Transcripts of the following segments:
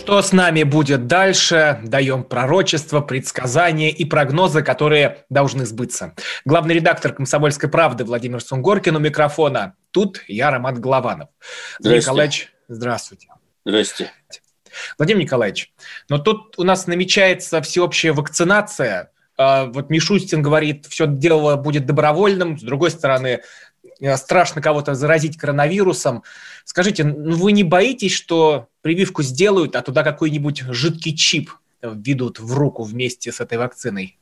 Что с нами будет дальше? Даем пророчества, предсказания и прогнозы, которые должны сбыться. Главный редактор «Комсомольской правды» Владимир Сунгоркин у микрофона. Тут я, Роман Голованов. Владимир Николаевич, здравствуйте. Здрасте. Владимир Николаевич, но тут у нас намечается всеобщая вакцинация. А, вот Мишустин говорит, все дело будет добровольным. С другой стороны, страшно кого-то заразить коронавирусом. Скажите, ну вы не боитесь, что прививку сделают, а туда какой-нибудь жидкий чип введут в руку вместе с этой вакциной?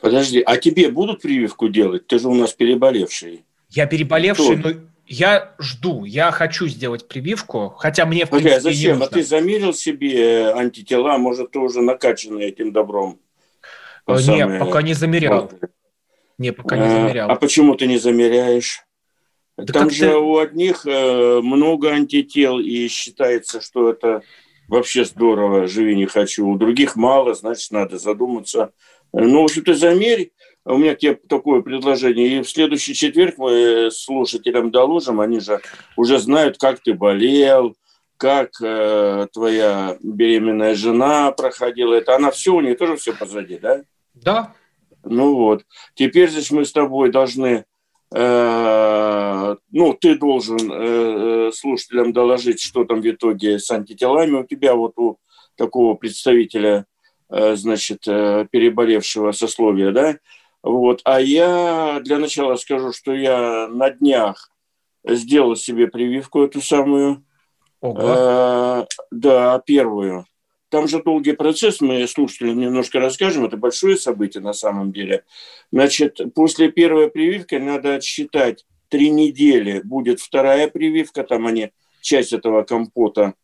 Подожди, а тебе будут прививку делать? Ты же у нас переболевший. Я переболевший, Кто? но я жду, я хочу сделать прививку, хотя мне в Погоди, принципе, а зачем? Не нужно. А ты замерил себе антитела, может, ты уже накачанный этим добром? Нет, самое... пока не замерял. Не, пока не замерял. А, а почему ты не замеряешь? Да Там же ты... у одних э, много антител, и считается, что это вообще здорово, живи не хочу. У других мало, значит, надо задуматься. Ну, в общем, ты замерь. У меня тебе такое предложение. И в следующий четверг мы слушателям доложим, они же уже знают, как ты болел, как э, твоя беременная жена проходила. Это она все, у нее тоже все позади, да? Да. Ну вот. Теперь здесь мы с тобой должны ну, ты должен э, слушателям доложить, что там в итоге с антителами у тебя, вот у такого представителя, э, значит, переболевшего сословия, да, вот. А я для начала скажу, что я на днях сделал себе прививку эту самую. Ого. Э, да, первую. Там же долгий процесс, мы слушателям немножко расскажем, это большое событие на самом деле. Значит, после первой прививки надо отсчитать три недели, будет вторая прививка, там они часть этого компота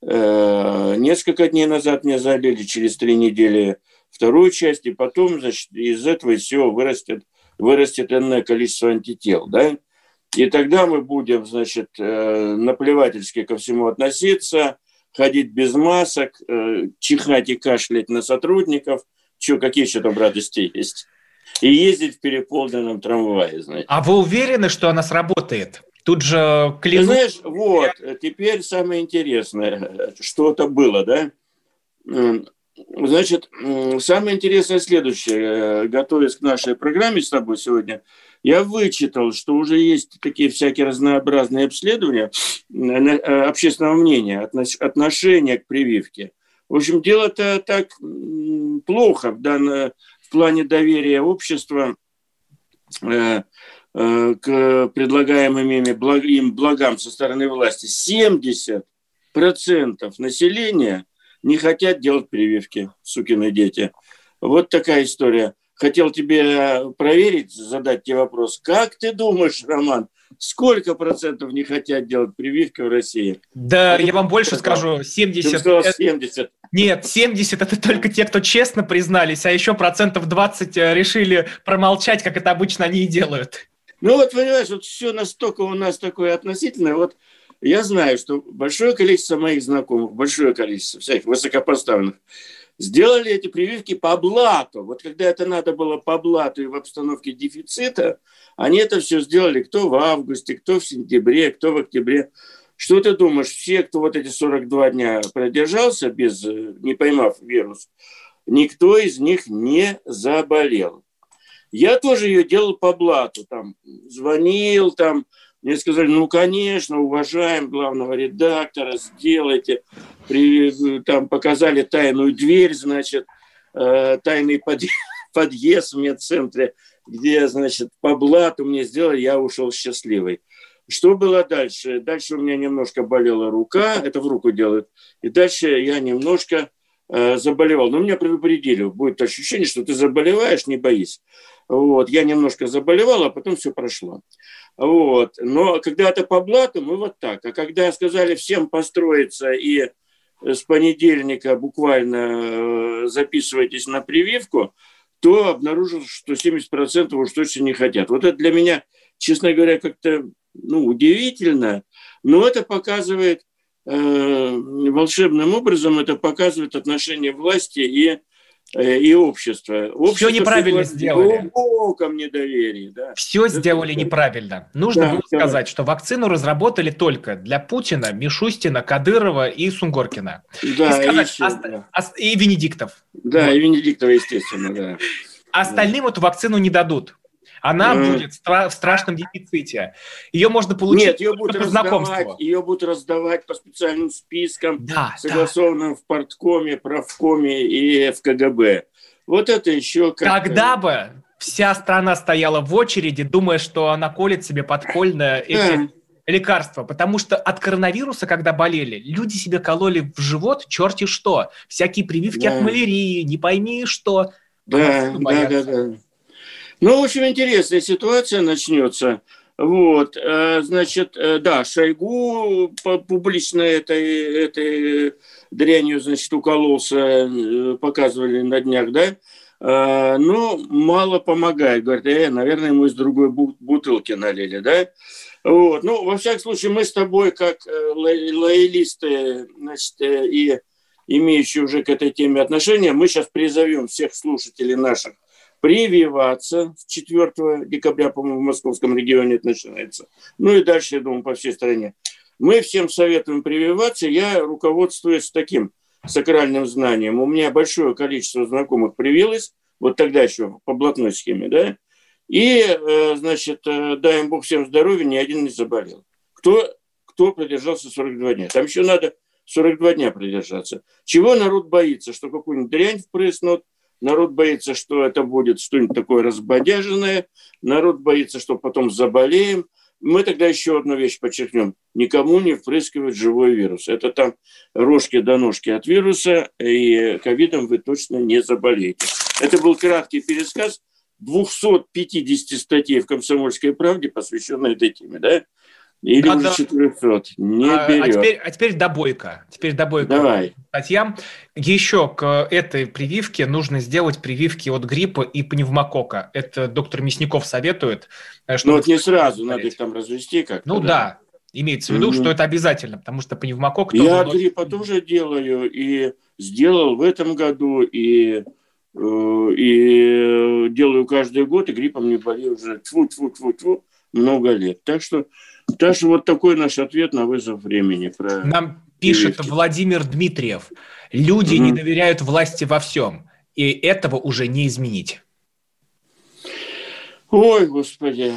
э, несколько дней назад мне залили, через три недели вторую часть, и потом, значит, из этого всего вырастет, вырастет энное количество антител, да? И тогда мы будем, значит, э, наплевательски ко всему относиться, ходить без масок, э, чихать и кашлять на сотрудников. Че, какие еще там радости есть? И ездить в переполненном трамвае, знаете. А вы уверены, что она сработает? Тут же клянут... Ты знаешь, вот, теперь самое интересное, что это было, да? Значит, самое интересное следующее. Готовясь к нашей программе с тобой сегодня, я вычитал, что уже есть такие всякие разнообразные обследования э, общественного мнения, отношения к прививке. В общем, дело-то так плохо в, данном, в плане доверия общества э, э, к предлагаемым им благам со стороны власти. 70% населения не хотят делать прививки, сукины дети. Вот такая история хотел тебе проверить, задать тебе вопрос. Как ты думаешь, Роман, сколько процентов не хотят делать прививки в России? Да, а я вам больше скажу, 70. Ты сказал 70. Нет, 70 это только те, кто честно признались, а еще процентов 20 э, решили промолчать, как это обычно они и делают. Ну вот, понимаешь, вот все настолько у нас такое относительное. Вот я знаю, что большое количество моих знакомых, большое количество всяких высокопоставленных, сделали эти прививки по блату. Вот когда это надо было по блату и в обстановке дефицита, они это все сделали кто в августе, кто в сентябре, кто в октябре. Что ты думаешь, все, кто вот эти 42 дня продержался, без, не поймав вирус, никто из них не заболел. Я тоже ее делал по блату, там, звонил, там, мне сказали, ну, конечно, уважаем главного редактора, сделайте. При, там показали тайную дверь, значит, э, тайный подъезд, подъезд в медцентре, где, значит, по блату мне сделали, я ушел счастливый. Что было дальше? Дальше у меня немножко болела рука, это в руку делают. И дальше я немножко э, заболевал. Но меня предупредили, будет ощущение, что ты заболеваешь, не боись. Вот. Я немножко заболевал, а потом все прошло. Вот. Но когда это по блату, мы вот так. А когда сказали всем построиться и с понедельника буквально э, записывайтесь на прививку, то обнаружил, что 70% уж точно не хотят. Вот это для меня, честно говоря, как-то ну, удивительно, но это показывает э, волшебным образом, это показывает отношение власти и и общество. общество Все неправильно сделали. В глубоком недоверии. Да. Все Это сделали это... неправильно. Нужно да, было да. сказать, что вакцину разработали только для Путина, Мишустина, Кадырова и Сунгоркина. Да, и, сказать, и, ост... да. и Венедиктов. Да, вот. и Венедиктова, естественно, да. Остальным да. эту вакцину не дадут она mm. будет в страшном дефиците. Ее можно получить Нет, ее будут знакомству. Ее будут раздавать по специальным спискам, да, согласованным да. в парткоме, правкоме и в КГБ. Вот это еще как... Когда бы вся страна стояла в очереди, думая, что она колет себе подпольно эти лекарства, потому что от коронавируса, когда болели, люди себе кололи в живот черти что, всякие прививки да. от малярии, не пойми что. Да, да, да, да. Ну, в общем, интересная ситуация начнется. Вот, э, значит, э, да, Шойгу публично этой, этой дрянью, значит, укололся, э, показывали на днях, да, но мало помогает. Говорят, э, наверное, мы из другой бутылки налили, да. Вот, ну, во всяком случае, мы с тобой, как лоялисты, значит, и имеющие уже к этой теме отношения, мы сейчас призовем всех слушателей наших прививаться. С 4 декабря, по-моему, в московском регионе это начинается. Ну и дальше, я думаю, по всей стране. Мы всем советуем прививаться. Я руководствуюсь таким сакральным знанием. У меня большое количество знакомых привилось, вот тогда еще по блатной схеме, да, и, э, значит, э, дай им Бог всем здоровья, ни один не заболел. Кто, кто продержался 42 дня? Там еще надо 42 дня продержаться. Чего народ боится? Что какую-нибудь дрянь впрыснут – Народ боится, что это будет что-нибудь такое разбодяженное. Народ боится, что потом заболеем. Мы тогда еще одну вещь подчеркнем. Никому не впрыскивать живой вирус. Это там рожки до ножки от вируса, и ковидом вы точно не заболеете. Это был краткий пересказ 250 статей в «Комсомольской правде», посвященной этой теме. Да? Или Надо... уже 400. Не а, берет. А теперь, а теперь добойка. Теперь добойка Давай. статьям. Еще к этой прививке нужно сделать прививки от гриппа и пневмокока. Это доктор Мясников советует. Э, ну вот не сразу, надо их там развести как-то. Ну да. да. Имеется в виду, mm-hmm. что это обязательно, потому что пневмокок... Я от гриппа тоже делаю, и сделал в этом году, и, э, и делаю каждый год, и гриппом не болею уже тьфу тьфу тьфу тьфу много лет. Так что даже вот такой наш ответ на вызов времени. Про Нам пишет прививки. Владимир Дмитриев. Люди угу. не доверяют власти во всем, и этого уже не изменить. Ой, господи,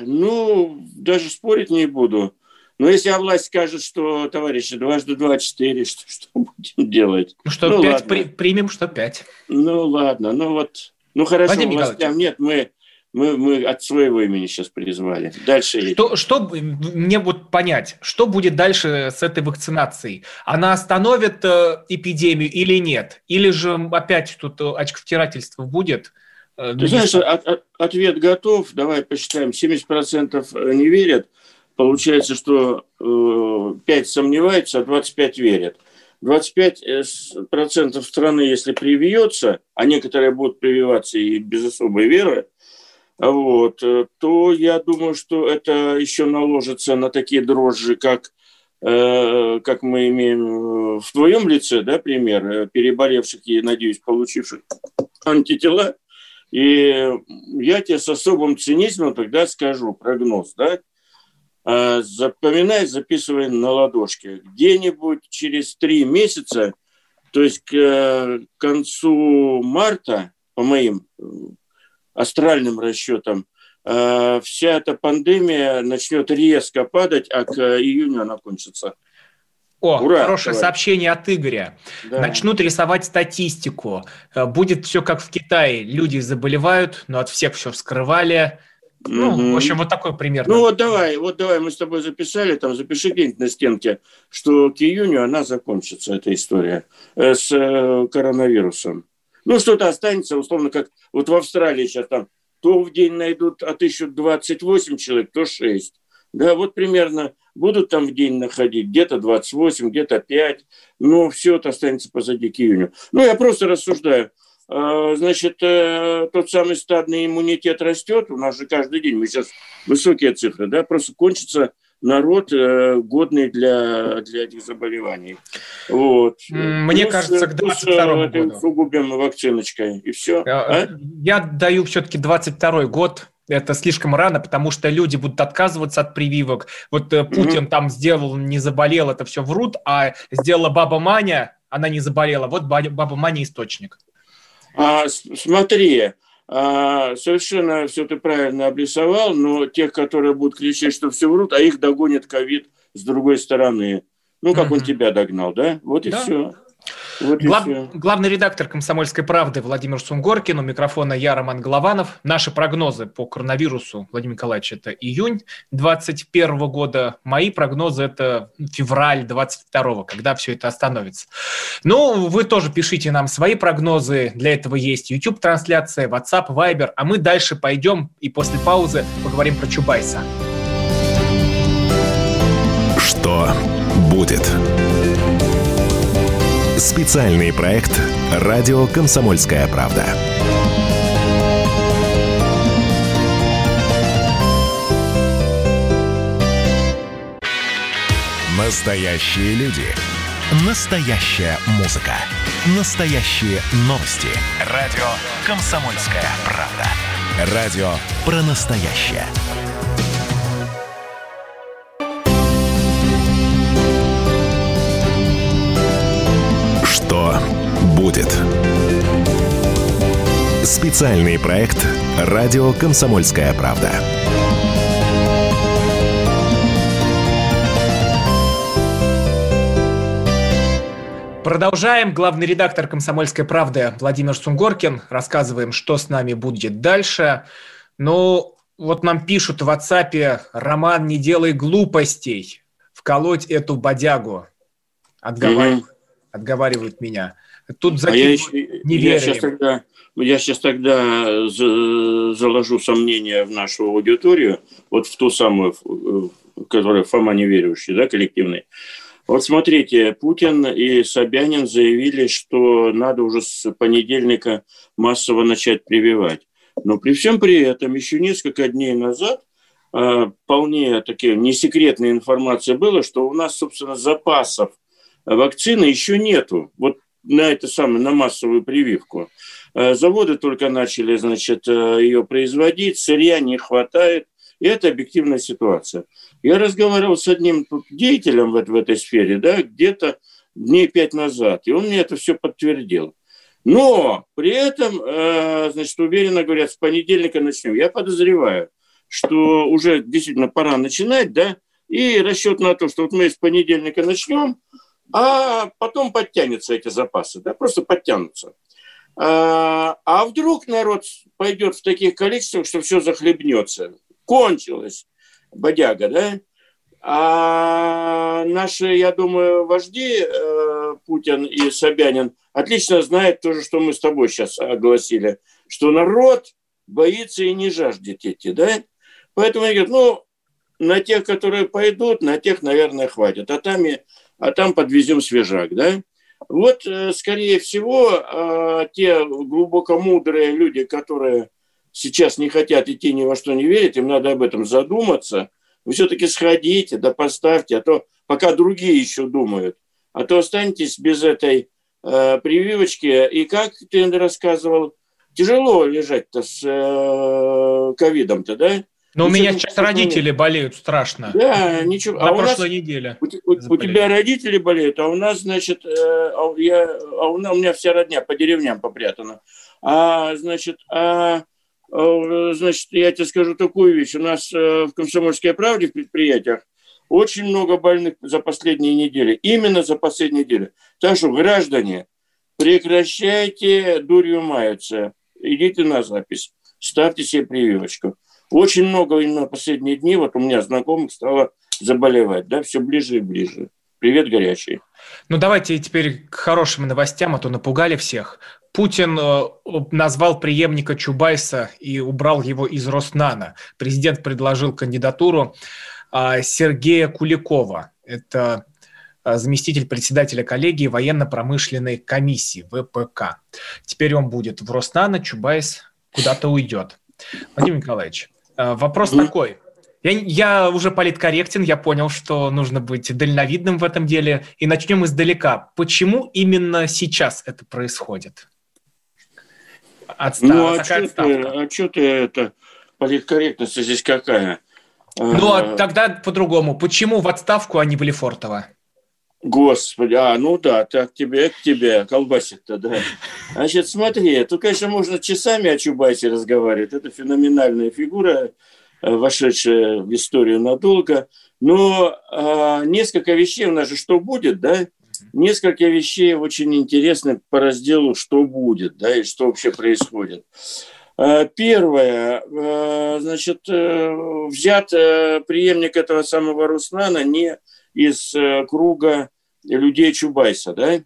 ну, даже спорить не буду. Но если власть скажет, что, товарищи, дважды два – четыре, что, что будем делать? Ну, что ну, пять при, примем, что пять. Ну, ладно, ну вот, ну хорошо, Владимир властям нет, мы мы, мы от своего имени сейчас призвали. Дальше. Что, что мне вот понять, что будет дальше с этой вакцинацией? Она остановит э, эпидемию или нет? Или же опять тут очковтирательство будет? Э, Ты знаешь, от, от, ответ готов. Давай посчитаем. 70% не верят. Получается, что э, 5 сомневаются, а 25 верят. 25% страны, если привьется, а некоторые будут прививаться и без особой веры, вот, э, то я думаю, что это еще наложится на такие дрожжи, как, э, как мы имеем э, в твоем лице, да, пример, переболевших и, надеюсь, получивших антитела. И я тебе с особым цинизмом тогда скажу прогноз, да, а, запоминай, записывай на ладошке. Где-нибудь через три месяца, то есть к концу марта, по моим астральным расчетам, э, вся эта пандемия начнет резко падать, а к июню она кончится. О, Ура, хорошее товарищ. сообщение от Игоря. Да. Начнут рисовать статистику. Э, будет все как в Китае. Люди заболевают, но от всех все вскрывали. Ну, угу. в общем, вот такой пример. Ну, вот давай, вот давай, мы с тобой записали, там, запиши где-нибудь на стенке, что к июню она закончится, эта история, э, с э, коронавирусом. Ну, что-то останется, условно, как вот в Австралии сейчас там, то в день найдут, отыщут 28 человек, то 6. Да, вот примерно будут там в день находить, где-то 28, где-то 5, но все это останется позади к июню. Ну, я просто рассуждаю. А, значит, э, тот самый стадный иммунитет растет, у нас же каждый день, мы сейчас высокие цифры, да, просто кончится народ, э, годный для, для этих заболеваний. Вот. Мне плюс, кажется, к 22 э, году. Сугубим вакциночкой, и все. А? Я даю все-таки 22 год, это слишком рано, потому что люди будут отказываться от прививок. Вот Путин mm-hmm. там сделал, не заболел, это все врут, а сделала баба Маня, она не заболела. Вот баба Маня источник. А, смотри, совершенно все ты правильно обрисовал, но тех, которые будут кричать, что все врут, а их догонит ковид с другой стороны. Ну, как угу. он тебя догнал, да? Вот и да. все. Вот Глав, главный редактор «Комсомольской правды» Владимир Сунгоркин, у микрофона я, Роман Голованов. Наши прогнозы по коронавирусу, Владимир Николаевич, это июнь 2021 года. Мои прогнозы – это февраль 2022, когда все это остановится. Ну, вы тоже пишите нам свои прогнозы. Для этого есть YouTube-трансляция, WhatsApp, Viber. А мы дальше пойдем и после паузы поговорим про Чубайса. Что будет? Специальный проект «Радио Комсомольская правда». Настоящие люди. Настоящая музыка. Настоящие новости. Радио «Комсомольская правда». Радио про настоящее. Будет? Специальный проект «Радио Комсомольская правда». Продолжаем. Главный редактор «Комсомольской правды» Владимир Сунгоркин. Рассказываем, что с нами будет дальше. Ну, вот нам пишут в WhatsApp, Роман, не делай глупостей. Вколоть эту бодягу. Отговаривают. Mm-hmm отговаривают меня. Тут а я, не я сейчас тогда, я сейчас тогда заложу сомнения в нашу аудиторию, вот в ту самую, которая Фома неверующий, да, коллективный. Вот смотрите, Путин и Собянин заявили, что надо уже с понедельника массово начать прививать. Но при всем при этом еще несколько дней назад а, вполне такие несекретная информация была, что у нас, собственно, запасов вакцины еще нету. Вот на это самое, на массовую прививку. Э, заводы только начали, значит, э, ее производить, сырья не хватает, и это объективная ситуация. Я разговаривал с одним деятелем в, в этой сфере, да, где-то дней пять назад, и он мне это все подтвердил. Но при этом, э, значит, уверенно говорят, с понедельника начнем. Я подозреваю, что уже действительно пора начинать, да, и расчет на то, что вот мы с понедельника начнем, а потом подтянутся эти запасы, да, просто подтянутся. А, а вдруг народ пойдет в таких количествах, что все захлебнется. Кончилось бодяга, да? А наши, я думаю, вожди э, Путин и Собянин отлично знают то же, что мы с тобой сейчас огласили, что народ боится и не жаждет идти, да? Поэтому они говорят, ну, на тех, которые пойдут, на тех, наверное, хватит. А там и а там подвезем свежак, да? Вот, э, скорее всего, э, те глубоко мудрые люди, которые сейчас не хотят идти ни во что не верить, им надо об этом задуматься. Вы все-таки сходите, да поставьте, а то пока другие еще думают. А то останетесь без этой э, прививочки. И как ты рассказывал, тяжело лежать-то с э, ковидом-то, да? Но у меня сейчас родители болеют страшно. Да, ничего. На а прошлой нас, неделе. У, у, у тебя родители болеют, а у нас, значит, э, а, я, а у, у меня вся родня по деревням попрятана. А, значит, а, а, значит, я тебе скажу такую вещь. У нас э, в «Комсомольской правде» в предприятиях очень много больных за последние недели. Именно за последние недели. Так что, граждане, прекращайте дурью маяться. Идите на запись. Ставьте себе прививочку. Очень много на последние дни, вот у меня знакомых стало заболевать, да, все ближе и ближе. Привет, горячий. Ну, давайте теперь к хорошим новостям, а то напугали всех. Путин э, назвал преемника Чубайса и убрал его из Роснана. Президент предложил кандидатуру а, Сергея Куликова. Это а, заместитель председателя коллегии военно-промышленной комиссии ВПК. Теперь он будет в Роснано, Чубайс куда-то уйдет. Владимир Николаевич, а, вопрос такой. Я, я уже политкорректен, я понял, что нужно быть дальновидным в этом деле. И начнем издалека. Почему именно сейчас это происходит? Отста... Ну, а что ты, а что ты это... Политкорректность здесь какая? Ну, а тогда по-другому. Почему в отставку, а не в Лефортово? Господи, а, ну да, так тебе, к тебе, колбасит-то, да. Значит, смотри, тут, конечно, можно часами о Чубайсе разговаривать. Это феноменальная фигура, э, вошедшая в историю надолго. Но а, несколько вещей у нас же что будет, да? Несколько вещей очень интересны по разделу «что будет», да, и что вообще происходит. А, первое, а, значит, э, взят э, преемник этого самого Руслана не из э, круга людей Чубайса, да? Uh-huh.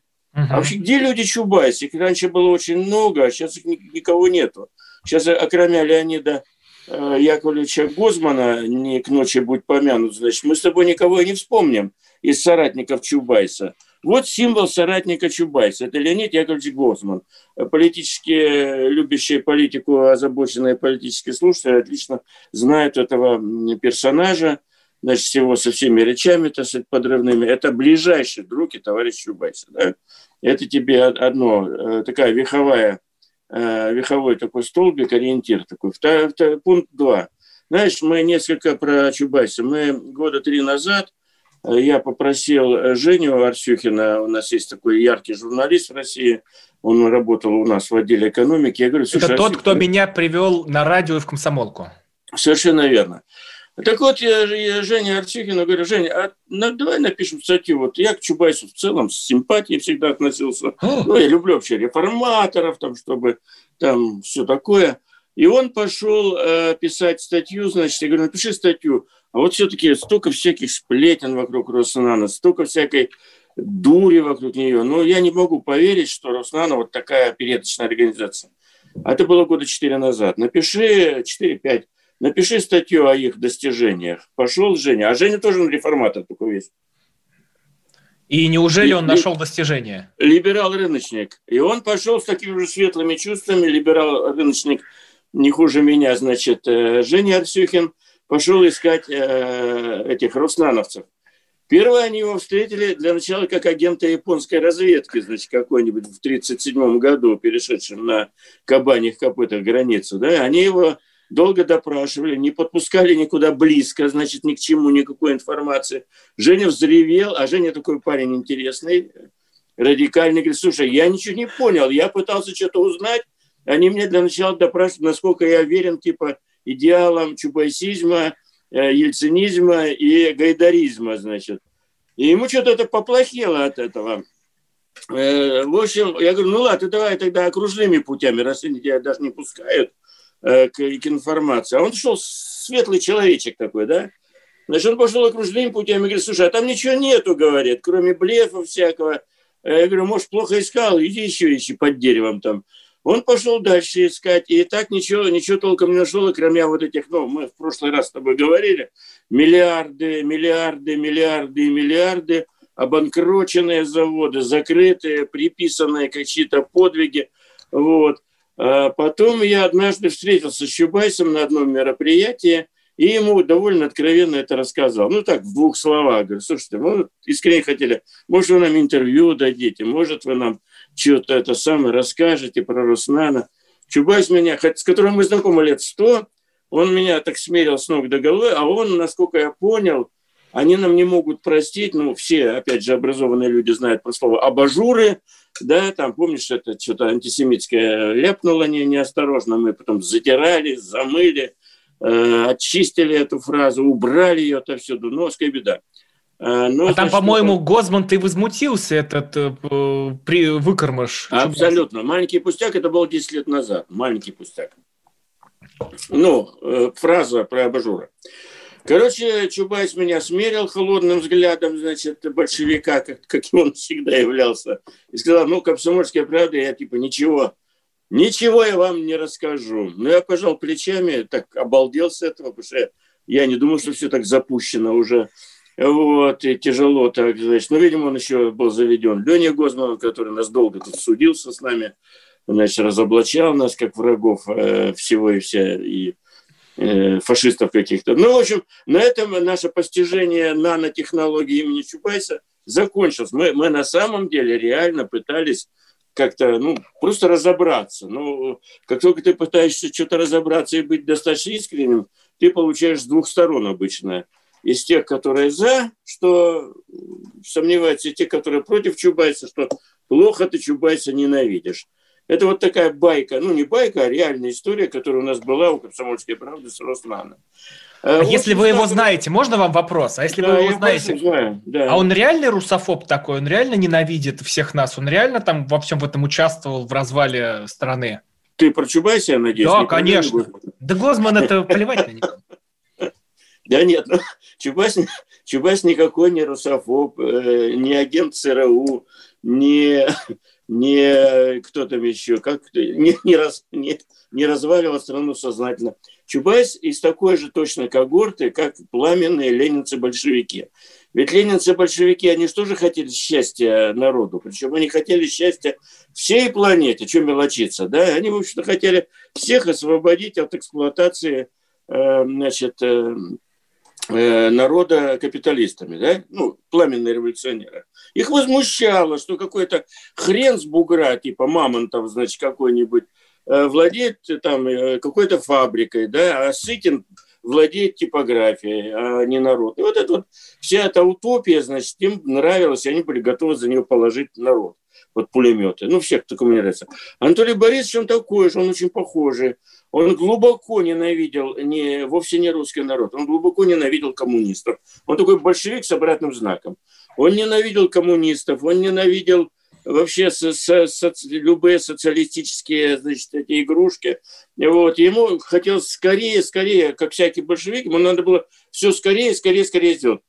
А вообще, где люди Чубайса? Их раньше было очень много, а сейчас их никого нету. Сейчас, окромя Леонида э, Яковлевича Гозмана, не к ночи будь помянут, значит, мы с тобой никого и не вспомним из соратников Чубайса. Вот символ соратника Чубайса. Это Леонид Яковлевич Гозман. Политически любящие политику, озабоченные политические слушатели отлично знают этого персонажа значит, всего со всеми речами, так сказать, подрывными, это ближайший друг и товарищ Чубайса. Да? Это тебе одно, э, такая веховая, э, веховой такой столбик, ориентир такой. Втор, втор, пункт два. Знаешь, мы несколько про Чубайса. Мы года три назад, э, я попросил Женю Арсюхина, у нас есть такой яркий журналист в России, он работал у нас в отделе экономики. Я говорю, Это тот, кто меня привел на радио и в комсомолку. Совершенно верно. Так вот, я, я Женя Арчихину говорю, Женя, а ну, давай напишем статью. Вот я к Чубайсу в целом с симпатией всегда относился. Ну, я люблю вообще реформаторов, там, чтобы там все такое. И он пошел э, писать статью, значит, я говорю, напиши статью. А вот все-таки столько всяких сплетен вокруг Роснана, столько всякой дури вокруг нее. Но я не могу поверить, что Роснана вот такая передачная организация. А это было года четыре назад. Напиши 4-5 Напиши статью о их достижениях. Пошел Женя. А Женя тоже реформатор такой весь. И неужели он нашел достижения? Либерал-рыночник. И он пошел с такими же светлыми чувствами. Либерал-рыночник не хуже меня, значит, э, Женя Арсюхин пошел искать э, этих руслановцев. Первое, они его встретили для начала как агента японской разведки, значит, какой-нибудь в 1937 году, перешедшим на кабаньих копытах границу. Да? Они его долго допрашивали, не подпускали никуда близко, значит, ни к чему, никакой информации. Женя взревел, а Женя такой парень интересный, радикальный, говорит, слушай, я ничего не понял, я пытался что-то узнать, они мне для начала допрашивают, насколько я верен, типа, идеалам чубайсизма, э, ельцинизма и гайдаризма, значит. И ему что-то это поплохело от этого. Э, в общем, я говорю, ну ладно, давай тогда окружными путями, раз они тебя даже не пускают – Э, к, к информации. А он шел светлый человечек такой, да? Значит, он пошел окружным путем и говорит, слушай, а там ничего нету, говорит, кроме блефа всякого. Я говорю, может, плохо искал, иди еще ищи под деревом там. Он пошел дальше искать, и так ничего, ничего толком не нашел, кроме вот этих, ну, мы в прошлый раз с тобой говорили, миллиарды, миллиарды, миллиарды миллиарды, обанкроченные заводы, закрытые, приписанные какие-то подвиги, вот. А потом я однажды встретился с Чубайсом на одном мероприятии, и ему довольно откровенно это рассказал. Ну, так, в двух словах. Говорю, слушайте, мы искренне хотели, может, вы нам интервью дадите, может, вы нам что-то это самое расскажете про Руснана. Чубайс меня, с которым мы знакомы лет сто, он меня так смерил с ног до головы, а он, насколько я понял, они нам не могут простить, ну, все, опять же, образованные люди знают про слово «абажуры», да, там, помнишь, это что-то антисемитское ляпнуло не, неосторожно, мы потом затирали, замыли, э, очистили эту фразу, убрали ее отовсюду, но беда. Э, но, а там, по-моему, это... Гозман, ты возмутился, этот э, при выкормыш. Абсолютно. Маленький пустяк, это было 10 лет назад. Маленький пустяк. ну, э, фраза про абажура. Короче, Чубайс меня смерил холодным взглядом, значит, большевика, как, каким он всегда являлся, и сказал, ну, комсомольская правда, я типа ничего, ничего я вам не расскажу. Ну, я пожал плечами, так обалдел с этого, потому что я не думал, что все так запущено уже. Вот, и тяжело так, значит. Ну, видимо, он еще был заведен Леня Гозман, который нас долго тут судился с нами, значит, разоблачал нас как врагов э, всего и вся, и фашистов каких-то. Ну, в общем, на этом наше постижение нанотехнологии имени Чубайса закончилось. Мы, мы на самом деле реально пытались как-то, ну, просто разобраться. Ну, как только ты пытаешься что-то разобраться и быть достаточно искренним, ты получаешь с двух сторон обычно – из тех, которые за, что сомневаются, и те, которые против Чубайса, что плохо ты Чубайса ненавидишь. Это вот такая байка, ну не байка, а реальная история, которая у нас была у «Комсомольской правды» с Росланом. А вот если вы его знаете, можно вам вопрос? А если да, вы его знаете, знаю, да. а он реальный русофоб такой? Он реально ненавидит всех нас? Он реально там во всем в этом участвовал в развале страны? Ты про Чубайса, я надеюсь? Да, конечно. Да Гозман это плевать на него. Да нет, ну, Чубайс, Чубайс никакой не русофоб, э, не агент ЦРУ, не, не кто там еще, как, не, не, раз, не, не разваливал страну сознательно. Чубайс из такой же точно когорты, как пламенные ленинцы-большевики. Ведь ленинцы-большевики, они же хотели счастья народу? Причем они хотели счастья всей планете, что мелочиться, да? Они, в общем-то, хотели всех освободить от эксплуатации э, значит, э, Э, народа капиталистами, да, ну, пламенные революционеры. Их возмущало, что какой-то хрен с бугра, типа Мамонтов, значит, какой-нибудь, э, владеет там э, какой-то фабрикой, да, а Сытин владеет типографией, а не народ. И вот это вот, вся эта утопия, значит, им нравилась, и они были готовы за нее положить народ вот пулеметы. Ну, всех, кто мне нравится. Анатолий Борисович, он такой же, он очень похожий. Он глубоко ненавидел, не, вовсе не русский народ, он глубоко ненавидел коммунистов. Он такой большевик с обратным знаком. Он ненавидел коммунистов, он ненавидел вообще со, со, со, любые социалистические значит, эти игрушки. Вот. Ему хотелось скорее, скорее, как всякий большевик, ему надо было все скорее, скорее, скорее сделать.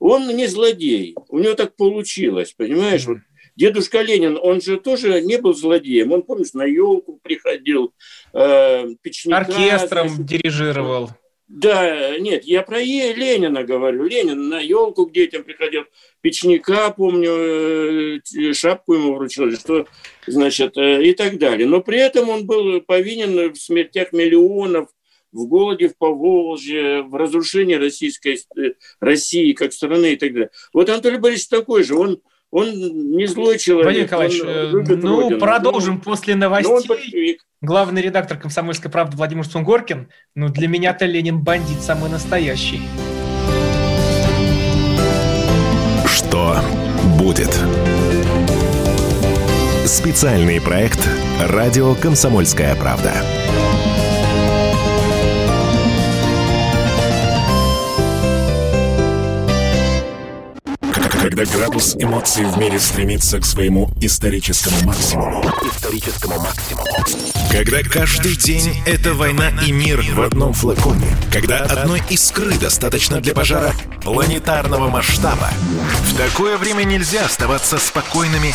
Он не злодей, у него так получилось, понимаешь? Вот Дедушка Ленин, он же тоже не был злодеем. Он, помнишь, на елку приходил, э, печника... Оркестром значит, дирижировал. Да, нет, я про е, Ленина говорю. Ленин на елку к детям приходил, печника, помню, э, шапку ему вручил, что, значит, э, и так далее. Но при этом он был повинен в смертях миллионов, в голоде в Поволжье, в разрушении российской э, России как страны и так далее. Вот Анатолий Борисович такой же, он он не злой человек. Владимир Николаевич, э, ну, Родину. продолжим ну, после новостей. Главный редактор «Комсомольской правды» Владимир Сунгоркин. Ну, для меня-то Ленин бандит самый настоящий. Что будет? Специальный проект «Радио Комсомольская правда». Когда градус эмоций в мире стремится к своему историческому максимуму. Историческому максимуму. Когда каждый день это война и мир в одном флаконе. Когда одной искры достаточно для пожара планетарного масштаба. В такое время нельзя оставаться спокойными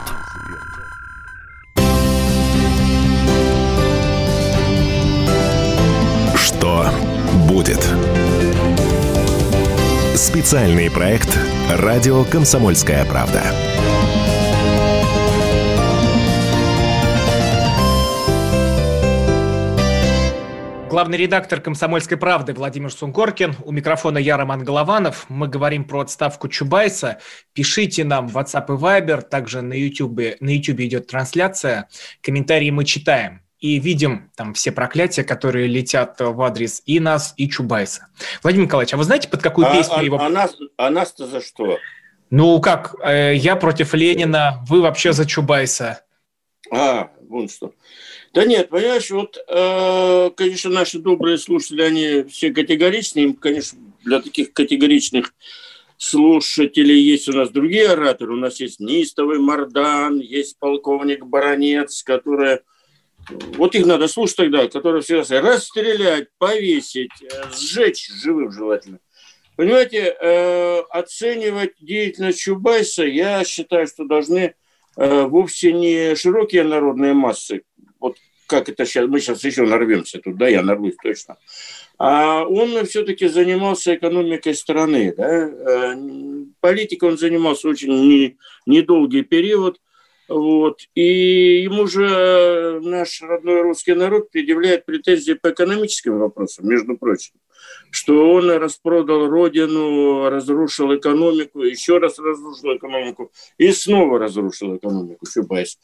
Специальный проект «Радио Комсомольская правда». Главный редактор «Комсомольской правды» Владимир Сункоркин. У микрофона я, Роман Голованов. Мы говорим про отставку Чубайса. Пишите нам в WhatsApp и Viber. Также на YouTube, на YouTube идет трансляция. Комментарии мы читаем и видим там все проклятия, которые летят в адрес и нас, и Чубайса. Владимир Николаевич, а вы знаете, под какую а, песню а, его... А, нас, а нас-то за что? Ну как, э, я против Ленина, вы вообще за Чубайса. А, вон что. Да нет, понимаешь, вот, э, конечно, наши добрые слушатели, они все категоричные, им, конечно, для таких категоричных слушателей есть у нас другие ораторы. У нас есть Нистовый Мардан, есть полковник Баронец, которые... Вот их надо слушать тогда, которые сказали, расстрелять, повесить, э, сжечь живым желательно. Понимаете, э, оценивать деятельность Чубайса, я считаю, что должны э, вовсе не широкие народные массы, вот как это сейчас, мы сейчас еще нарвемся тут, да, я нарвусь точно, а он все-таки занимался экономикой страны, да, э, политикой он занимался очень недолгий период, вот. И ему же наш родной русский народ предъявляет претензии по экономическим вопросам, между прочим что он распродал родину, разрушил экономику, еще раз разрушил экономику и снова разрушил экономику Чубайс.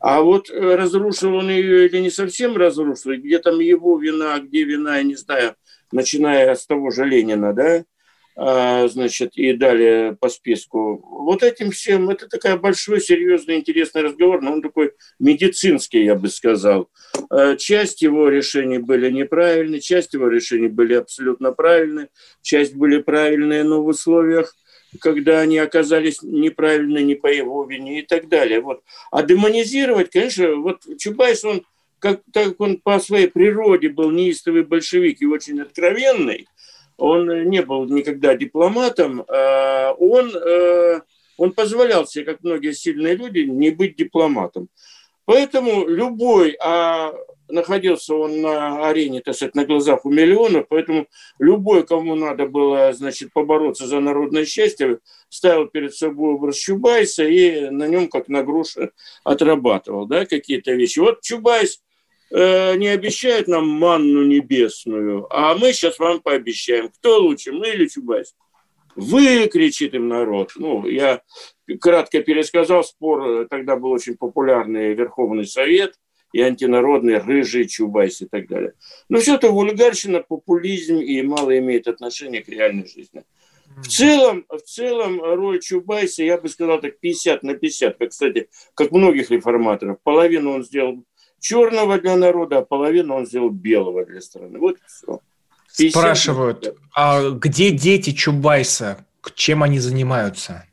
А вот разрушил он ее или не совсем разрушил, где там его вина, где вина, я не знаю, начиная с того же Ленина, да, а, значит, и далее по списку. Вот этим всем, это такой большой, серьезный, интересный разговор, но он такой медицинский, я бы сказал. А, часть его решений были неправильны, часть его решений были абсолютно правильны, часть были правильные, но в условиях когда они оказались неправильны не по его вине и так далее. Вот. А демонизировать, конечно, вот Чубайс, он как, так как он по своей природе был неистовый большевик и очень откровенный, он не был никогда дипломатом, а он, э, он позволял себе, как многие сильные люди, не быть дипломатом. Поэтому любой, а находился он на арене, так сказать, на глазах у миллионов, поэтому любой, кому надо было, значит, побороться за народное счастье, ставил перед собой образ Чубайса и на нем, как на груше, отрабатывал, да, какие-то вещи. Вот Чубайс Э, не обещает нам манну небесную, а мы сейчас вам пообещаем. Кто лучше, мы или Чубайс? Вы, кричит им народ. Ну, я кратко пересказал спор, тогда был очень популярный Верховный Совет и антинародный Рыжий, Чубайс и так далее. Но все это вульгарщина, популизм и мало имеет отношения к реальной жизни. В целом, в целом роль Чубайса, я бы сказал так, 50 на 50, как, кстати, как многих реформаторов. Половину он сделал черного для народа, а половину он сделал белого для страны. Вот все. Спрашивают, а где дети Чубайса? Чем они занимаются?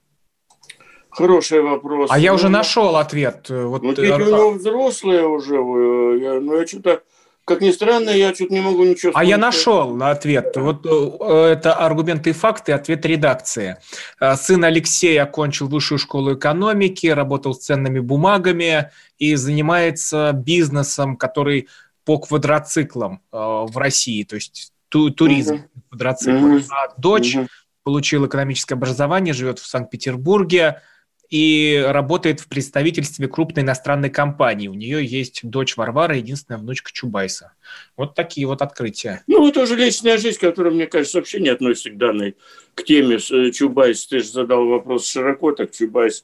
Хороший вопрос. А я уже ну, нашел ответ. Вот, ну, дети у него взрослые уже, но ну, я что-то как ни странно, я что-то не могу ничего сказать. А я нашел ответ. Вот э, это аргументы и факты, ответ редакции. Э, сын Алексей окончил высшую школу экономики, работал с ценными бумагами и занимается бизнесом, который по квадроциклам э, в России, то есть ту туризм угу. квадроциклов. Угу. А дочь угу. получила экономическое образование, живет в Санкт-Петербурге, и работает в представительстве крупной иностранной компании. У нее есть дочь Варвара, единственная внучка Чубайса. Вот такие вот открытия. Ну, это уже личная жизнь, которая, мне кажется, вообще не относится к данной, к теме э, Чубайс. Ты же задал вопрос широко, так Чубайс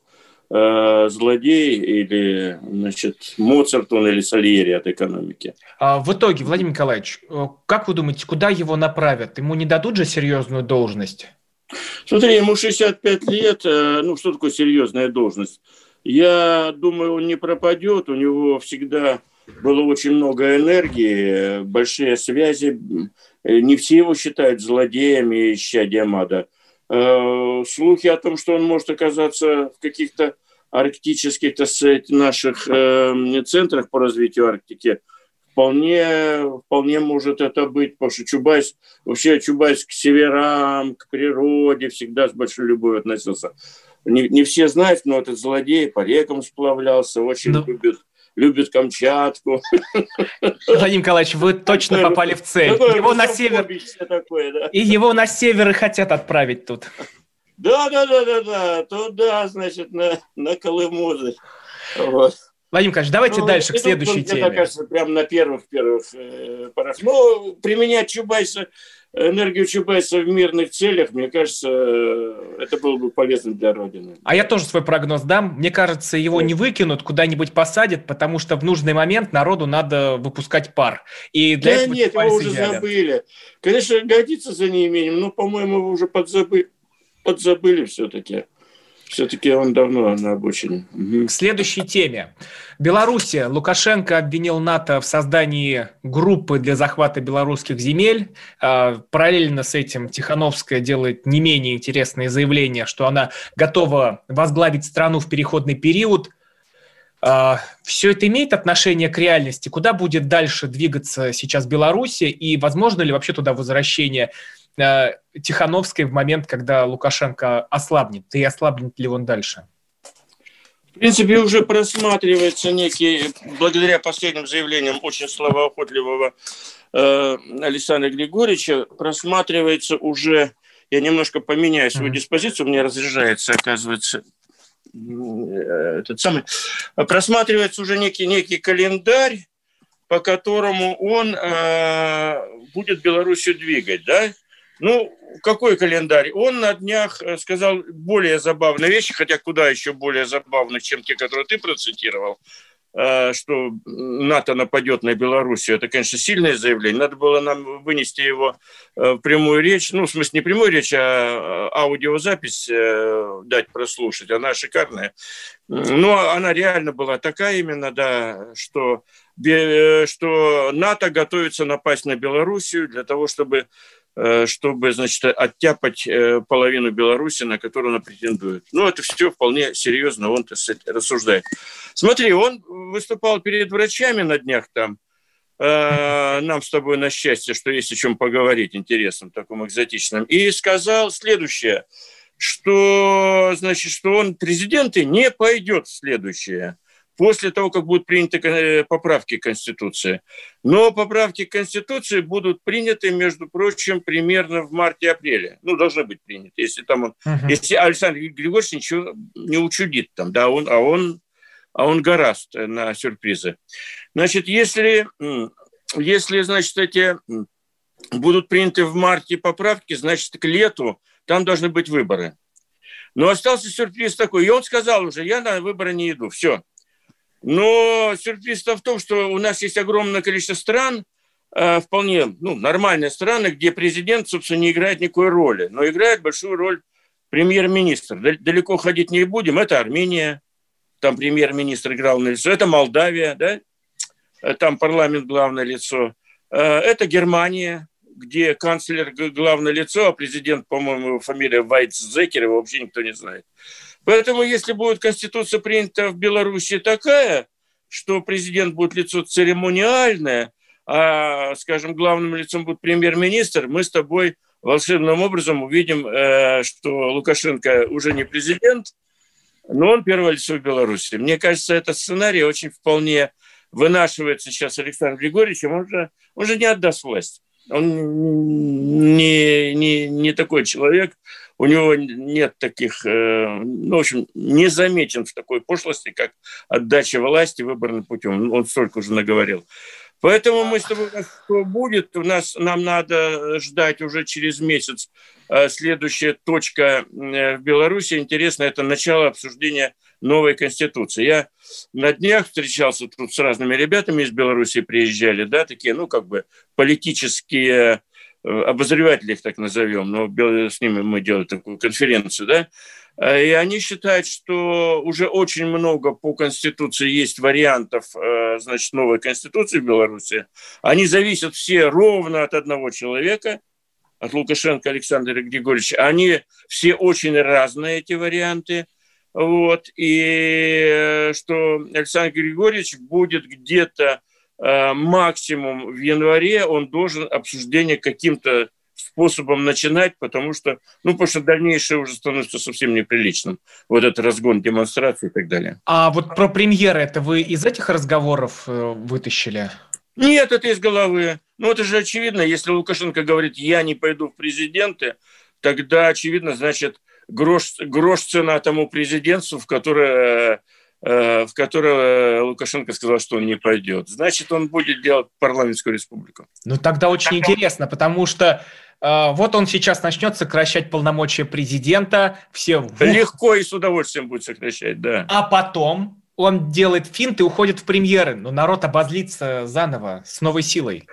э, злодей или, значит, Моцарт он или Сальери от экономики. А в итоге, Владимир Николаевич, э, как вы думаете, куда его направят? Ему не дадут же серьезную должность? Смотри, ему 65 лет, э, ну что такое серьезная должность? Я думаю, он не пропадет, у него всегда было очень много энергии, большие связи. Не все его считают злодеями, ища Диамада. Э, слухи о том, что он может оказаться в каких-то арктических, так сказать, наших э, центрах по развитию Арктики – вполне, вполне может это быть, потому что Чубайс, вообще Чубайс к северам, к природе всегда с большой любовью относился. Не, не все знают, но этот злодей по рекам сплавлялся, очень но... Ну. любит любит Камчатку. Владимир Николаевич, вы точно попали в цель. Его на север... Такое, да. И его на север и хотят отправить тут. Да, да, да, да, да. Туда, значит, на, на Колыму. Вот. Владимир Николаевич, давайте ну, дальше, к следующей мне теме. Мне кажется, прямо на первых-первых э, порах. Ну, применять Чубайса, энергию Чубайса в мирных целях, мне кажется, э, это было бы полезно для Родины. А я тоже свой прогноз дам. Мне кажется, его не выкинут, куда-нибудь посадят, потому что в нужный момент народу надо выпускать пар. И для да этого нет, его уже явят. забыли. Конечно, годится за неимением, но, по-моему, его уже подзабыли, подзабыли все-таки. Все-таки он давно на обочине. Угу. К следующей теме. Белоруссия. Лукашенко обвинил НАТО в создании группы для захвата белорусских земель. А, параллельно с этим Тихановская делает не менее интересные заявления, что она готова возглавить страну в переходный период. А, Все это имеет отношение к реальности? Куда будет дальше двигаться сейчас Белоруссия? И возможно ли вообще туда возвращение Тихановской в момент, когда Лукашенко ослабнет? И ослабнет ли он дальше? В принципе, уже просматривается некий, благодаря последним заявлениям очень словоохотливого э, Александра Григорьевича, просматривается уже, я немножко поменяю свою mm-hmm. диспозицию, у меня разряжается, оказывается, э, этот самый, просматривается уже некий, некий календарь, по которому он э, будет Белоруссию двигать, да? Ну, какой календарь? Он на днях э, сказал более забавные вещи, хотя куда еще более забавных, чем те, которые ты процитировал, э, что НАТО нападет на Белоруссию. Это, конечно, сильное заявление. Надо было нам вынести его э, в прямую речь. Ну, в смысле, не прямую речь, а аудиозапись дать прослушать. Она шикарная. Но она реально была такая именно, да, что, что НАТО готовится напасть на Белоруссию для того, чтобы чтобы, значит, оттяпать э, половину Беларуси, на которую она претендует. Ну, это все вполне серьезно, он рассуждает. Смотри, он выступал перед врачами на днях там, э, нам с тобой на счастье, что есть о чем поговорить интересном, таком экзотичном, и сказал следующее, что, значит, что он президенты не пойдет в следующее после того, как будут приняты э, поправки к Конституции. Но поправки к Конституции будут приняты, между прочим, примерно в марте-апреле. Ну, должны быть приняты, если там он, uh-huh. если Александр Григорьевич ничего не учудит там, да, он, а он, а он гораст на сюрпризы. Значит, если, если, значит, эти будут приняты в марте поправки, значит, к лету там должны быть выборы. Но остался сюрприз такой. И он сказал уже, я на выборы не иду, все. Но сюрприз в том, что у нас есть огромное количество стран, э, вполне ну, нормальные страны, где президент, собственно, не играет никакой роли, но играет большую роль премьер-министр. Далеко ходить не будем. Это Армения, там премьер-министр играл на лицо. Это Молдавия, да? Э, там парламент главное лицо. Э, это Германия, где канцлер главное лицо, а президент, по-моему, фамилия Вайцзекер, его вообще никто не знает. Поэтому, если будет Конституция принята в Беларуси такая, что президент будет лицо церемониальное, а, скажем, главным лицом будет премьер-министр, мы с тобой волшебным образом увидим, э, что Лукашенко уже не президент, но он первое лицо в Беларуси. Мне кажется, этот сценарий очень вполне вынашивается сейчас Александром Григорьевичем, он же, он же не отдаст власть. Он не, не, не такой человек, у него нет таких, э, ну, в общем, не замечен в такой пошлости, как отдача власти выборным путем. Он столько уже наговорил. Поэтому мы с тобой, что будет, у нас, нам надо ждать уже через месяц э, следующая точка э, в Беларуси. Интересно, это начало обсуждения новой конституции. Я на днях встречался тут с разными ребятами из Беларуси, приезжали, да, такие, ну, как бы политические обозреватели их так назовем, но с ними мы делали такую конференцию, да, и они считают, что уже очень много по Конституции есть вариантов, э, значит, новой Конституции в Беларуси. Они зависят все ровно от одного человека, от Лукашенко Александра Григорьевича. Они все очень разные, эти варианты. Вот, и э, что Александр Григорьевич будет где-то максимум в январе, он должен обсуждение каким-то способом начинать, потому что, ну, потому что дальнейшее уже становится совсем неприличным. Вот этот разгон демонстрации и так далее. А вот про премьеры это вы из этих разговоров э, вытащили? Нет, это из головы. Ну, это же очевидно. Если Лукашенко говорит, я не пойду в президенты, тогда, очевидно, значит, грош, грош цена тому президентству, в которое, э, в которое Лукашенко сказал, что он не пойдет. Значит, он будет делать парламентскую республику. Ну, тогда очень интересно, потому что э, вот он сейчас начнет сокращать полномочия президента. Все... Легко и с удовольствием будет сокращать, да. А потом он делает финт и уходит в премьеры. Но народ обозлится заново, с новой силой.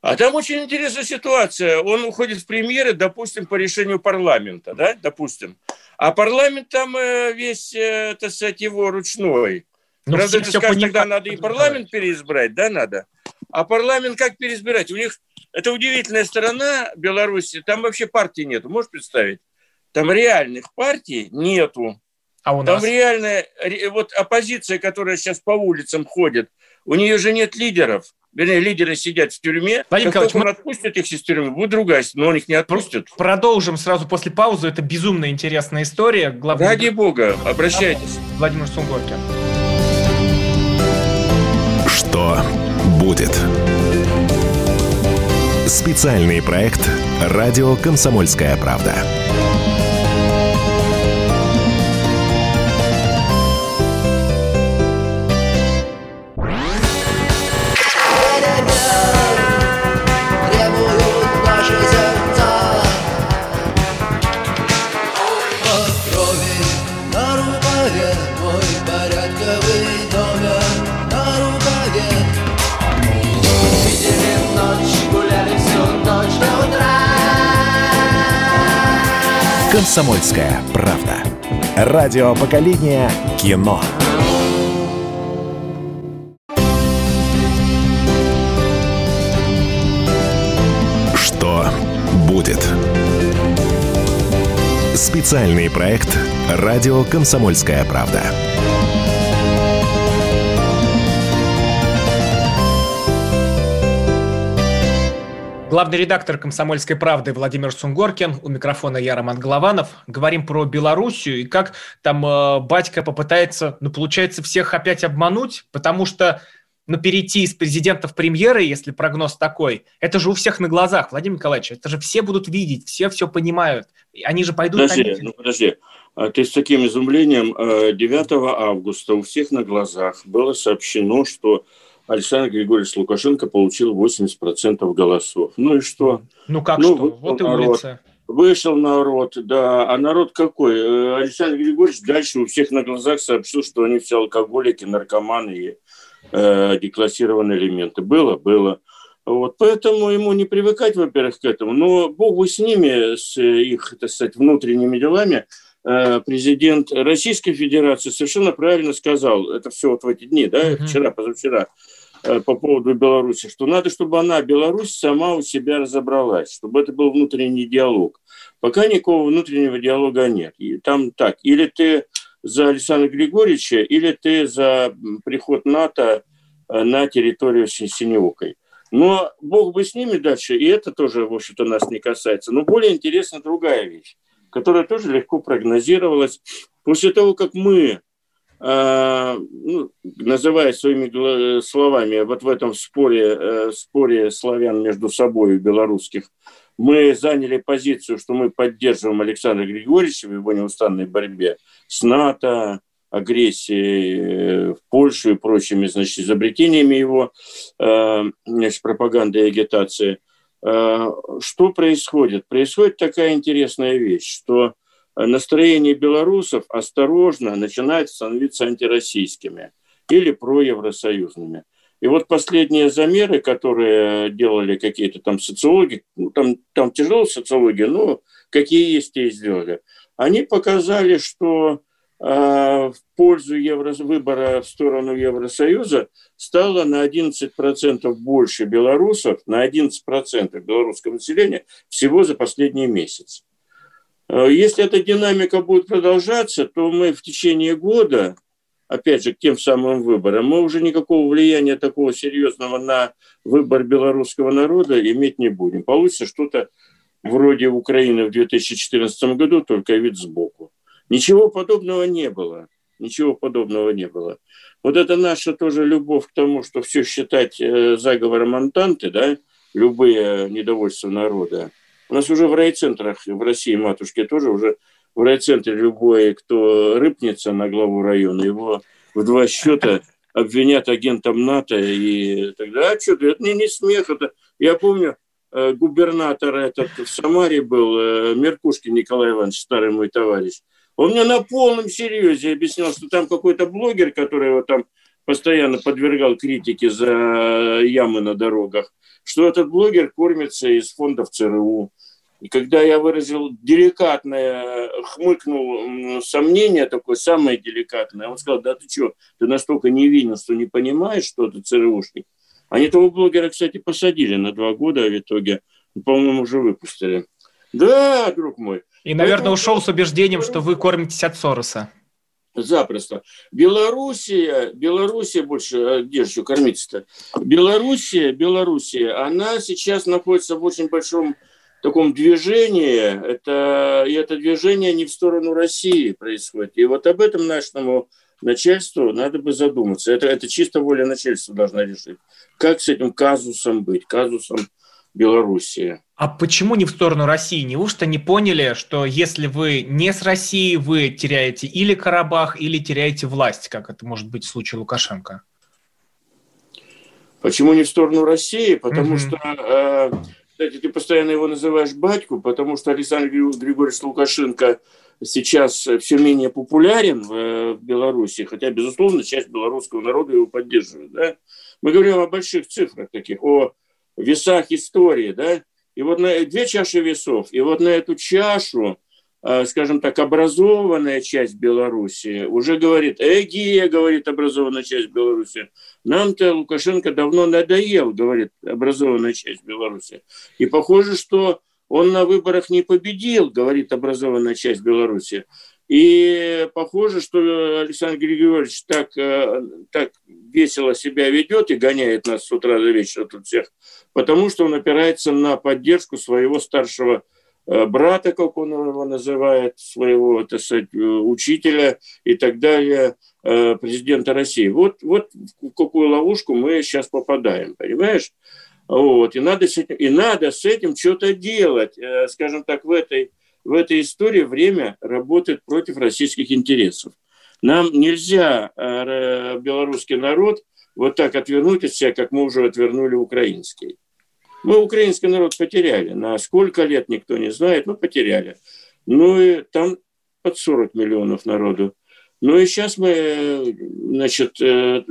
А там очень интересная ситуация. Он уходит в премьеры, допустим, по решению парламента, да, допустим. А парламент там э, весь, э, так сказать, его ручной. Ну, Правда, ты скажешь, тогда надо и парламент переизбрать, да, надо? А парламент как переизбирать? У них это удивительная сторона Беларуси. Там вообще партии нету. Можешь представить? Там реальных партий нету. А у нас? Там реальная, вот оппозиция, которая сейчас по улицам ходит, у нее же нет лидеров. Вернее, лидеры сидят в тюрьме. Владимир как только мы... он отпустит их из тюрьмы, будет другая, но он их не отпустит. Продолжим сразу после паузы. Это безумно интересная история. Главный... Ради бога, обращайтесь. Владимир Сунгоркин. Что будет? Специальный проект «Радио Комсомольская правда». «Комсомольская правда». Радио поколения кино. Что будет? Специальный проект «Радио Комсомольская правда». Главный редактор «Комсомольской правды» Владимир Сунгоркин. У микрофона я, Роман Голованов. Говорим про Белоруссию и как там э, батька попытается, ну, получается, всех опять обмануть, потому что ну, перейти из президента в премьеры, если прогноз такой, это же у всех на глазах, Владимир Николаевич, это же все будут видеть, все все понимают. Они же пойдут... Подожди, ну подожди. А ты с таким изумлением 9 э, августа у всех на глазах было сообщено, что Александр Григорьевич Лукашенко получил 80% голосов. Ну и что? Ну как ну, что? Вот и улица. Вышел народ, да. А народ какой? Э, Александр Григорьевич дальше у всех на глазах сообщил, что они все алкоголики, наркоманы и э, деклассированные элементы. Было? Было. Вот, поэтому ему не привыкать, во-первых, к этому. Но Богу с ними, с их, так сказать, внутренними делами, э, президент Российской Федерации совершенно правильно сказал, это все вот в эти дни, да, вчера, позавчера, Э, по поводу Беларуси, что надо, чтобы она, Беларусь, сама у себя разобралась, чтобы это был внутренний диалог. Пока никакого внутреннего диалога нет. И там так, или ты за Александра Григорьевича, или ты за приход НАТО э, на территорию Синеокой. Но Бог бы с ними дальше, и это тоже, в общем-то, нас не касается. Но более интересна другая вещь, которая тоже легко прогнозировалась. После того, как мы ну, называя своими словами, вот в этом споре, э, споре славян между собой, белорусских, мы заняли позицию, что мы поддерживаем Александра Григорьевича в его неустанной борьбе с НАТО, агрессией э, в Польшу и прочими значит, изобретениями его э, значит, пропаганды и агитации. Что происходит? Происходит такая интересная вещь, что настроение белорусов осторожно начинает становиться антироссийскими или проевросоюзными. И вот последние замеры, которые делали какие-то там социологи, ну, там, там тяжело социология, но какие есть, те и сделали, они показали, что э, в пользу евро, выбора в сторону Евросоюза стало на 11% больше белорусов, на 11% белорусского населения всего за последний месяц. Э, если эта динамика будет продолжаться, то мы в течение года, опять же, к тем самым выборам, мы уже никакого влияния такого серьезного на выбор белорусского народа иметь не будем. Получится что-то вроде Украины в 2014 году, только вид сбоку. Ничего подобного не было. Ничего подобного не было. Вот это наша тоже любовь к тому, что все считать э, заговором Антанты, да, любые недовольства народа, у нас уже в райцентрах в России, матушки, тоже уже в райцентре любой, кто рыпнется на главу района, его в два счета обвинят агентом НАТО и тогда, а что ты, это не, не смех, это, я помню, э, губернатор этот в Самаре был, э, Меркушкин Николай Иванович, старый мой товарищ, он мне на полном серьезе объяснял, что там какой-то блогер, который его там постоянно подвергал критике за ямы на дорогах, что этот блогер кормится из фондов ЦРУ, И когда я выразил деликатное, хмыкнул сомнение такое, самое деликатное, он сказал, да ты что, ты настолько невинен, что не понимаешь, что ты ЦРУшник. Они того блогера, кстати, посадили на два года, а в итоге, по-моему, уже выпустили. Да, друг мой. И, наверное, ушел с убеждением, что вы кормитесь от Сороса. Запросто. Белоруссия, Белоруссия больше, а где же кормиться-то? Белоруссия, Белоруссия, она сейчас находится в очень большом таком движении, это, и это движение не в сторону России происходит. И вот об этом нашему начальству надо бы задуматься. Это, это чисто воля начальства должна решить. Как с этим казусом быть, казусом Белоруссии. А почему не в сторону России? Неужто не поняли, что если вы не с Россией, вы теряете или Карабах, или теряете власть, как это может быть в случае Лукашенко? Почему не в сторону России? Потому mm-hmm. что э, кстати, ты постоянно его называешь батьку, потому что Александр Григорьевич Лукашенко сейчас все менее популярен в, в Беларуси, хотя, безусловно, часть белорусского народа его поддерживает. Да? Мы говорим о больших цифрах таких, о весах истории. Да? И вот на две чаши весов, и вот на эту чашу а, скажем так, образованная часть Беларуси уже говорит, эгия, говорит образованная часть Беларуси, нам-то Лукашенко давно надоел, говорит образованная часть Беларуси. И похоже, что он на выборах не победил, говорит образованная часть Беларуси. И похоже, что Александр Григорьевич так, э, так весело себя ведет и гоняет нас с утра до вечера тут всех, потому что он опирается на поддержку своего старшего Э, брата, как он его называет, своего, так сказать, э, учителя и так далее, президента России. Вот, вот в какую ловушку мы сейчас попадаем, понимаешь? Вот. И, надо с этим, и надо с этим что-то делать. Скажем так, в этой, в этой истории время работает против российских интересов. Нам нельзя белорусский народ вот так отвернуть от себя, как мы уже отвернули украинский. Мы украинский народ потеряли. На сколько лет никто не знает, но потеряли. Ну и там под 40 миллионов народу. Ну и сейчас мы, значит, э,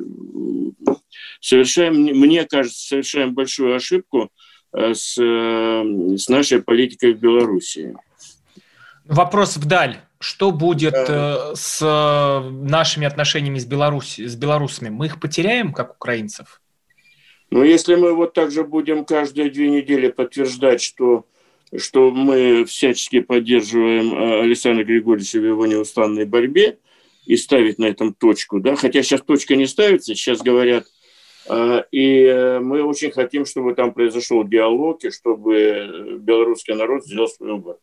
совершаем, мне кажется, совершаем большую ошибку э, с, э, с нашей политикой в Белоруссии. Вопрос вдаль. Что будет да. с нашими отношениями с, Беларусь, с белорусами? Мы их потеряем, как украинцев? Но если мы вот так же будем каждые две недели подтверждать, что, что мы всячески поддерживаем э, Александра Григорьевича в его неустанной борьбе и ставить на этом точку, да, хотя сейчас точка не ставится, сейчас говорят, э, и э, мы очень хотим, чтобы там произошел диалог, и чтобы белорусский народ сделал свой выбор.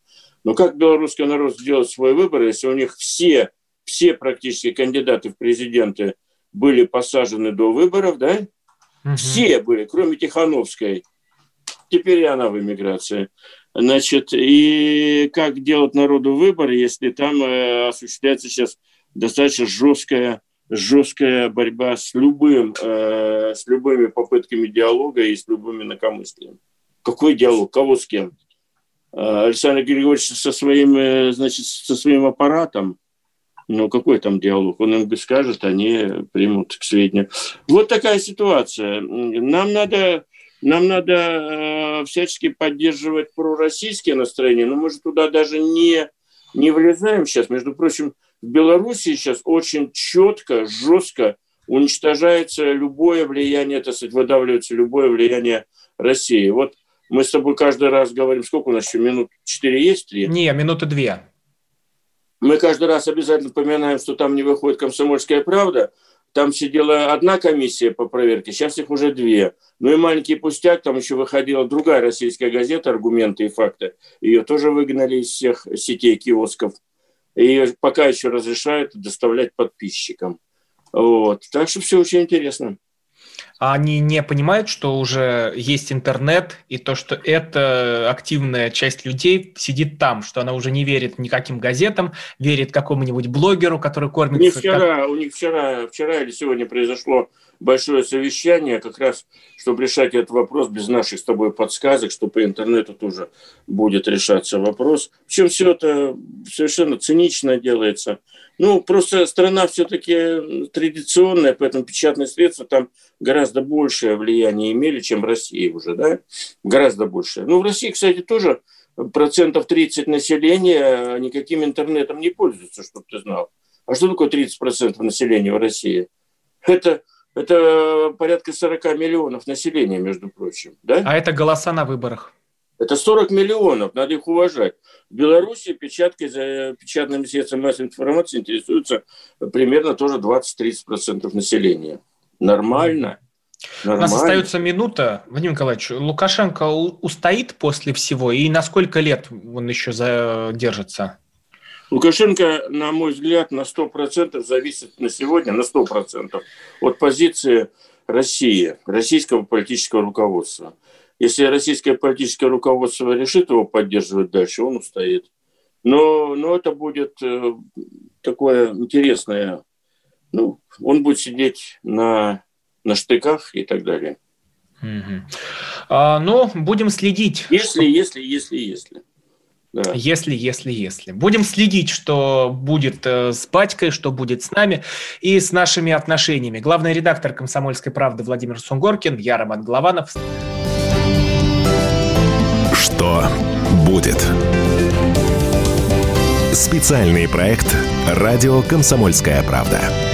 Но как белорусский народ сделает свой выбор, если у них все, все практически кандидаты в президенты были посажены до выборов, да, Угу. Все были, кроме Тихановской. Теперь и она в эмиграции. Значит, и как делать народу выбор, если там э, осуществляется сейчас достаточно жесткая, жесткая борьба с, любым, э, с любыми попытками диалога и с любыми инакомыслием. Какой диалог? Кого с кем? Э, Александр Григорьевич со своим, э, значит, со своим аппаратом, ну, какой там диалог? Он им скажет, они примут к сведению. Вот такая ситуация. Нам надо, нам надо э, всячески поддерживать пророссийские настроения, но мы же туда даже не, не влезаем сейчас. Между прочим, в Беларуси сейчас очень четко, жестко уничтожается любое влияние, так сказать, выдавливается любое влияние России. Вот мы с тобой каждый раз говорим, сколько у нас еще, минут четыре есть? Три? Не, минуты две. Мы каждый раз обязательно поминаем, что там не выходит «Комсомольская правда». Там сидела одна комиссия по проверке, сейчас их уже две. Ну и маленький пустяк, там еще выходила другая российская газета «Аргументы и факты». Ее тоже выгнали из всех сетей киосков. И ее пока еще разрешают доставлять подписчикам. Вот. Так что все очень интересно они не понимают, что уже есть интернет, и то, что эта активная часть людей сидит там, что она уже не верит никаким газетам, верит какому-нибудь блогеру, который кормится... У них вчера, как... у них вчера, вчера или сегодня произошло большое совещание, как раз, чтобы решать этот вопрос без наших с тобой подсказок, что по интернету тоже будет решаться вопрос. Причем все это совершенно цинично делается. Ну, просто страна все-таки традиционная, поэтому печатные средства там гораздо большее влияние имели, чем в России уже, да, гораздо больше. Ну, в России, кстати, тоже процентов 30 населения никаким интернетом не пользуются, чтобы ты знал. А что такое 30 процентов населения в России? Это, это порядка 40 миллионов населения, между прочим. Да? А это голоса на выборах. Это 40 миллионов, надо их уважать. В Беларуси печаткой, за печатными средствами массовой информации интересуются примерно тоже 20-30% населения. Нормально. Нормально. У нас остается минута. Владимир Николаевич, Лукашенко устоит после всего? И на сколько лет он еще задержится? Лукашенко, на мой взгляд, на 100% зависит на сегодня, на 100% от позиции России, российского политического руководства. Если российское политическое руководство решит его поддерживать дальше, он устоит. Но, но это будет э, такое интересное. Ну, он будет сидеть на на штыках и так далее. Угу. А, ну, будем следить. Если, что... если, если, если. Да. Если, если, если. Будем следить, что будет э, с батькой, что будет с нами и с нашими отношениями. Главный редактор «Комсомольской правды» Владимир Сунгоркин, я Роман Голованов. Что будет? Специальный проект «Радио Комсомольская правда».